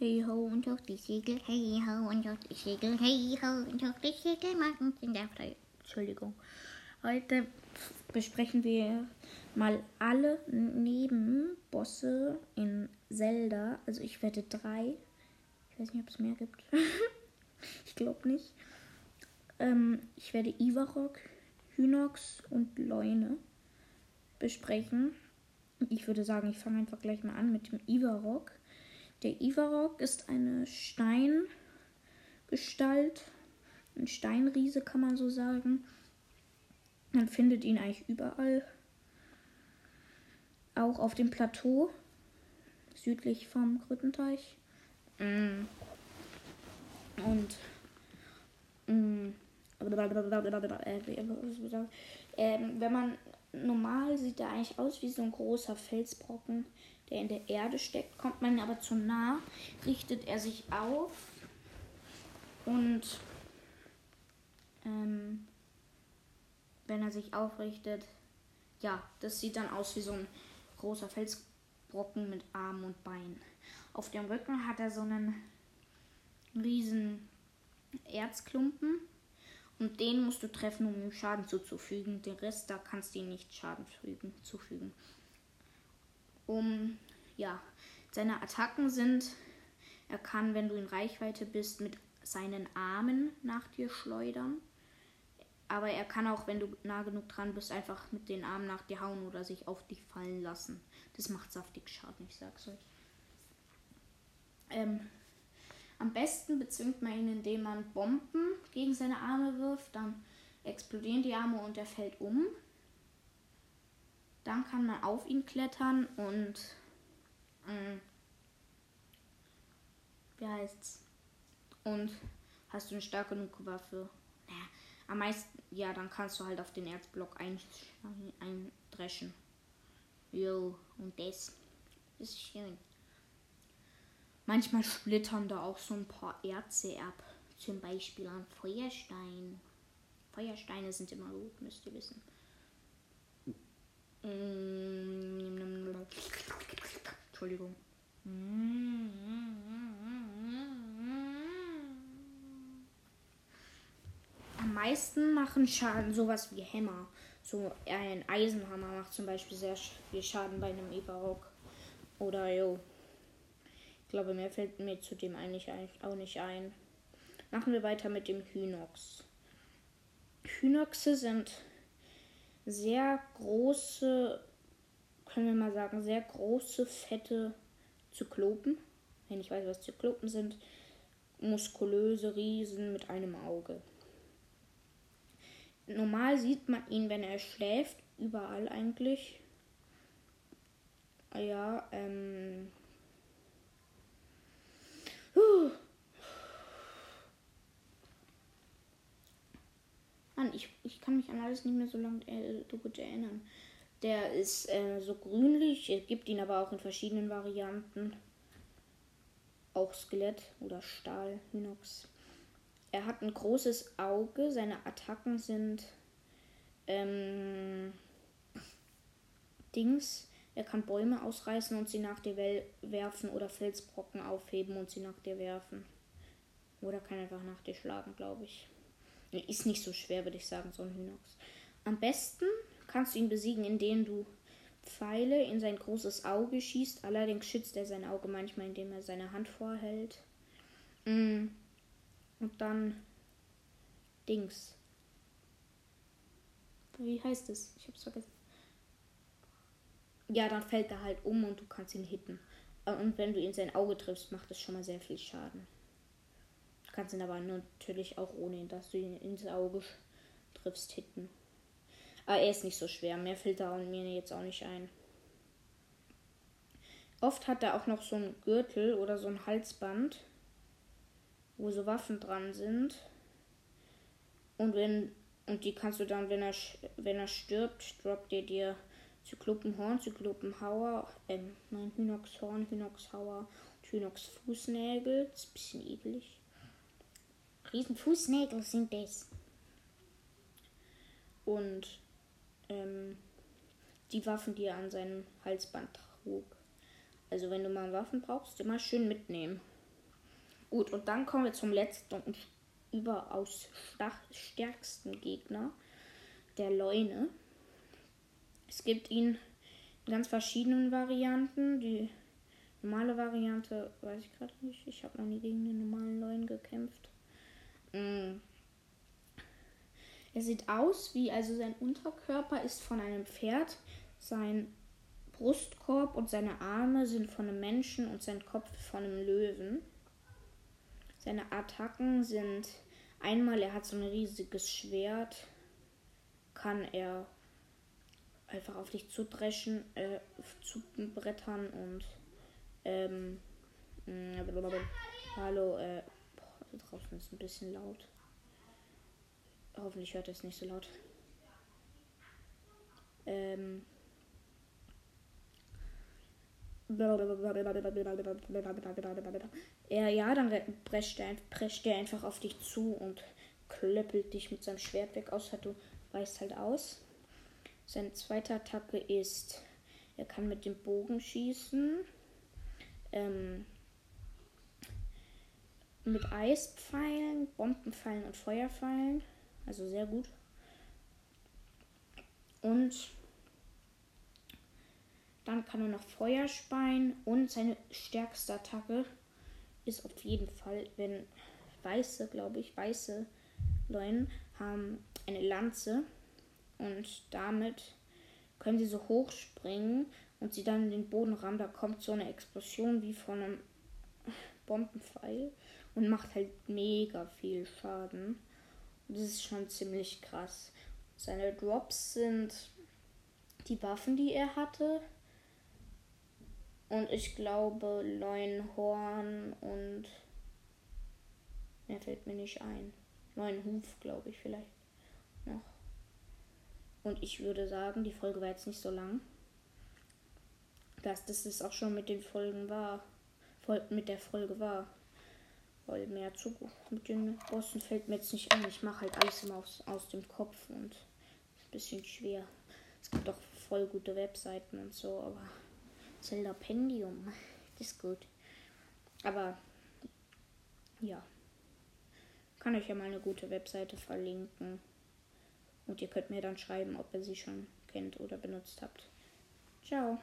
Hey ho und hoch die Segel, hey ho und hoch die Segel, hey ho und hoch die Segel, machen sind der frei. Entschuldigung. Heute besprechen wir mal alle Nebenbosse in Zelda. Also ich werde drei. Ich weiß nicht, ob es mehr gibt. ich glaube nicht. Ähm, ich werde Ivarok, Hynox und Leune besprechen. Ich würde sagen, ich fange einfach gleich mal an mit dem Ivarok. Der Ivarok ist eine Steingestalt, ein Steinriese kann man so sagen. Man findet ihn eigentlich überall. Auch auf dem Plateau, südlich vom Krüttenteich. Mm. Und mm. ähm, wenn man normal sieht er eigentlich aus wie so ein großer Felsbrocken der in der Erde steckt. Kommt man aber zu nah, richtet er sich auf und ähm, wenn er sich aufrichtet, ja, das sieht dann aus wie so ein großer Felsbrocken mit Armen und Beinen. Auf dem Rücken hat er so einen riesen Erzklumpen und den musst du treffen, um ihm Schaden zuzufügen. Den Rest, da kannst du ihm nicht Schaden fügen, zufügen um, ja, seine Attacken sind, er kann, wenn du in Reichweite bist, mit seinen Armen nach dir schleudern. Aber er kann auch, wenn du nah genug dran bist, einfach mit den Armen nach dir hauen oder sich auf dich fallen lassen. Das macht saftig Schaden, ich sag's euch. Ähm, am besten bezwingt man ihn, indem man Bomben gegen seine Arme wirft. Dann explodieren die Arme und er fällt um. Dann kann man auf ihn klettern und ähm, wie heißt's? Und hast du eine starke genug Waffe? Naja, am meisten, ja, dann kannst du halt auf den Erzblock eindreschen. Jo, und das ist schön. Manchmal splittern da auch so ein paar Erze ab. Zum Beispiel an Feuerstein. Feuersteine sind immer gut, müsst ihr wissen. Entschuldigung. Am meisten machen Schaden sowas wie Hämmer. So ein Eisenhammer macht zum Beispiel sehr viel Schaden bei einem Eberrock. Oder jo. Ich glaube, mehr fällt mir zu dem eigentlich auch nicht ein. Machen wir weiter mit dem Hynox. Hynoxe sind sehr große, können wir mal sagen, sehr große, fette Zyklopen. Wenn ich weiß, was Zyklopen sind. Muskulöse Riesen mit einem Auge. Normal sieht man ihn, wenn er schläft, überall eigentlich. Ja, ähm. Huh. Mann, ich, ich kann mich an alles nicht mehr so lange äh, so gut erinnern. Der ist äh, so grünlich, es gibt ihn aber auch in verschiedenen Varianten. Auch Skelett oder Stahl, Hinox. Er hat ein großes Auge, seine Attacken sind ähm, Dings. Er kann Bäume ausreißen und sie nach dir werfen oder Felsbrocken aufheben und sie nach dir werfen. Oder kann einfach nach dir schlagen, glaube ich. Ist nicht so schwer, würde ich sagen, so ein Hynox. Am besten kannst du ihn besiegen, indem du Pfeile in sein großes Auge schießt. Allerdings schützt er sein Auge manchmal, indem er seine Hand vorhält. Mm. Und dann Dings. Wie heißt es? Ich hab's vergessen. Ja, dann fällt er halt um und du kannst ihn hitten. Und wenn du ihn sein Auge triffst, macht es schon mal sehr viel Schaden kannst ihn aber natürlich auch ohne, dass du ihn ins Auge triffst, hitten. Aber er ist nicht so schwer. Mehr fällt da mir jetzt auch nicht ein. Oft hat er auch noch so ein Gürtel oder so ein Halsband, wo so Waffen dran sind. Und wenn und die kannst du dann, wenn er wenn er stirbt, droppt er dir Zyklopenhorn, Zyklopenhauer, ähm, nein, Hynoxhorn, Hynoxhauer und Hynox Fußnägel. Das ist ein bisschen eklig. Riesenfußnägel sind das. Und ähm, die Waffen, die er an seinem Halsband trug. Also wenn du mal Waffen brauchst, immer schön mitnehmen. Gut, und dann kommen wir zum letzten und überaus stärksten Gegner, der Leune. Es gibt ihn in ganz verschiedenen Varianten. Die normale Variante weiß ich gerade nicht. Ich habe noch nie gegen den normalen Leuen gekämpft. Er sieht aus wie, also sein Unterkörper ist von einem Pferd, sein Brustkorb und seine Arme sind von einem Menschen und sein Kopf von einem Löwen. Seine Attacken sind einmal, er hat so ein riesiges Schwert, kann er einfach auf dich zudreschen, äh, zu brettern und ähm, hallo, äh, boah, draußen ist ein bisschen laut. Hoffentlich hört es nicht so laut. Ähm, ja, dann prescht er, prescht er einfach auf dich zu und klöppelt dich mit seinem Schwert weg, außer du weißt halt aus. Seine zweite Attacke ist, er kann mit dem Bogen schießen. Ähm, mit Eispfeilen, Bombenpfeilen und Feuerpfeilen. Also sehr gut. Und dann kann er noch Feuer speien und seine stärkste Attacke ist auf jeden Fall, wenn weiße, glaube ich, weiße Leuen haben eine Lanze und damit können sie so hoch springen und sie dann in den Boden rammen. Da kommt so eine Explosion wie von einem Bombenpfeil und macht halt mega viel Schaden. Das ist schon ziemlich krass. Seine Drops sind die Waffen, die er hatte. Und ich glaube Leuenhorn und mehr fällt mir nicht ein. Leuenhuf, glaube ich, vielleicht noch. Und ich würde sagen, die Folge war jetzt nicht so lang. Dass das ist auch schon mit den Folgen war. Mit der Folge war. Weil mehr zu mit den Bossen fällt mir jetzt nicht ein. Ich mache halt alles immer aus, aus dem Kopf und ist ein bisschen schwer. Es gibt auch voll gute Webseiten und so, aber Zelda Pendium. Ist gut. Aber ja. Kann euch ja mal eine gute Webseite verlinken. Und ihr könnt mir dann schreiben, ob ihr sie schon kennt oder benutzt habt. Ciao.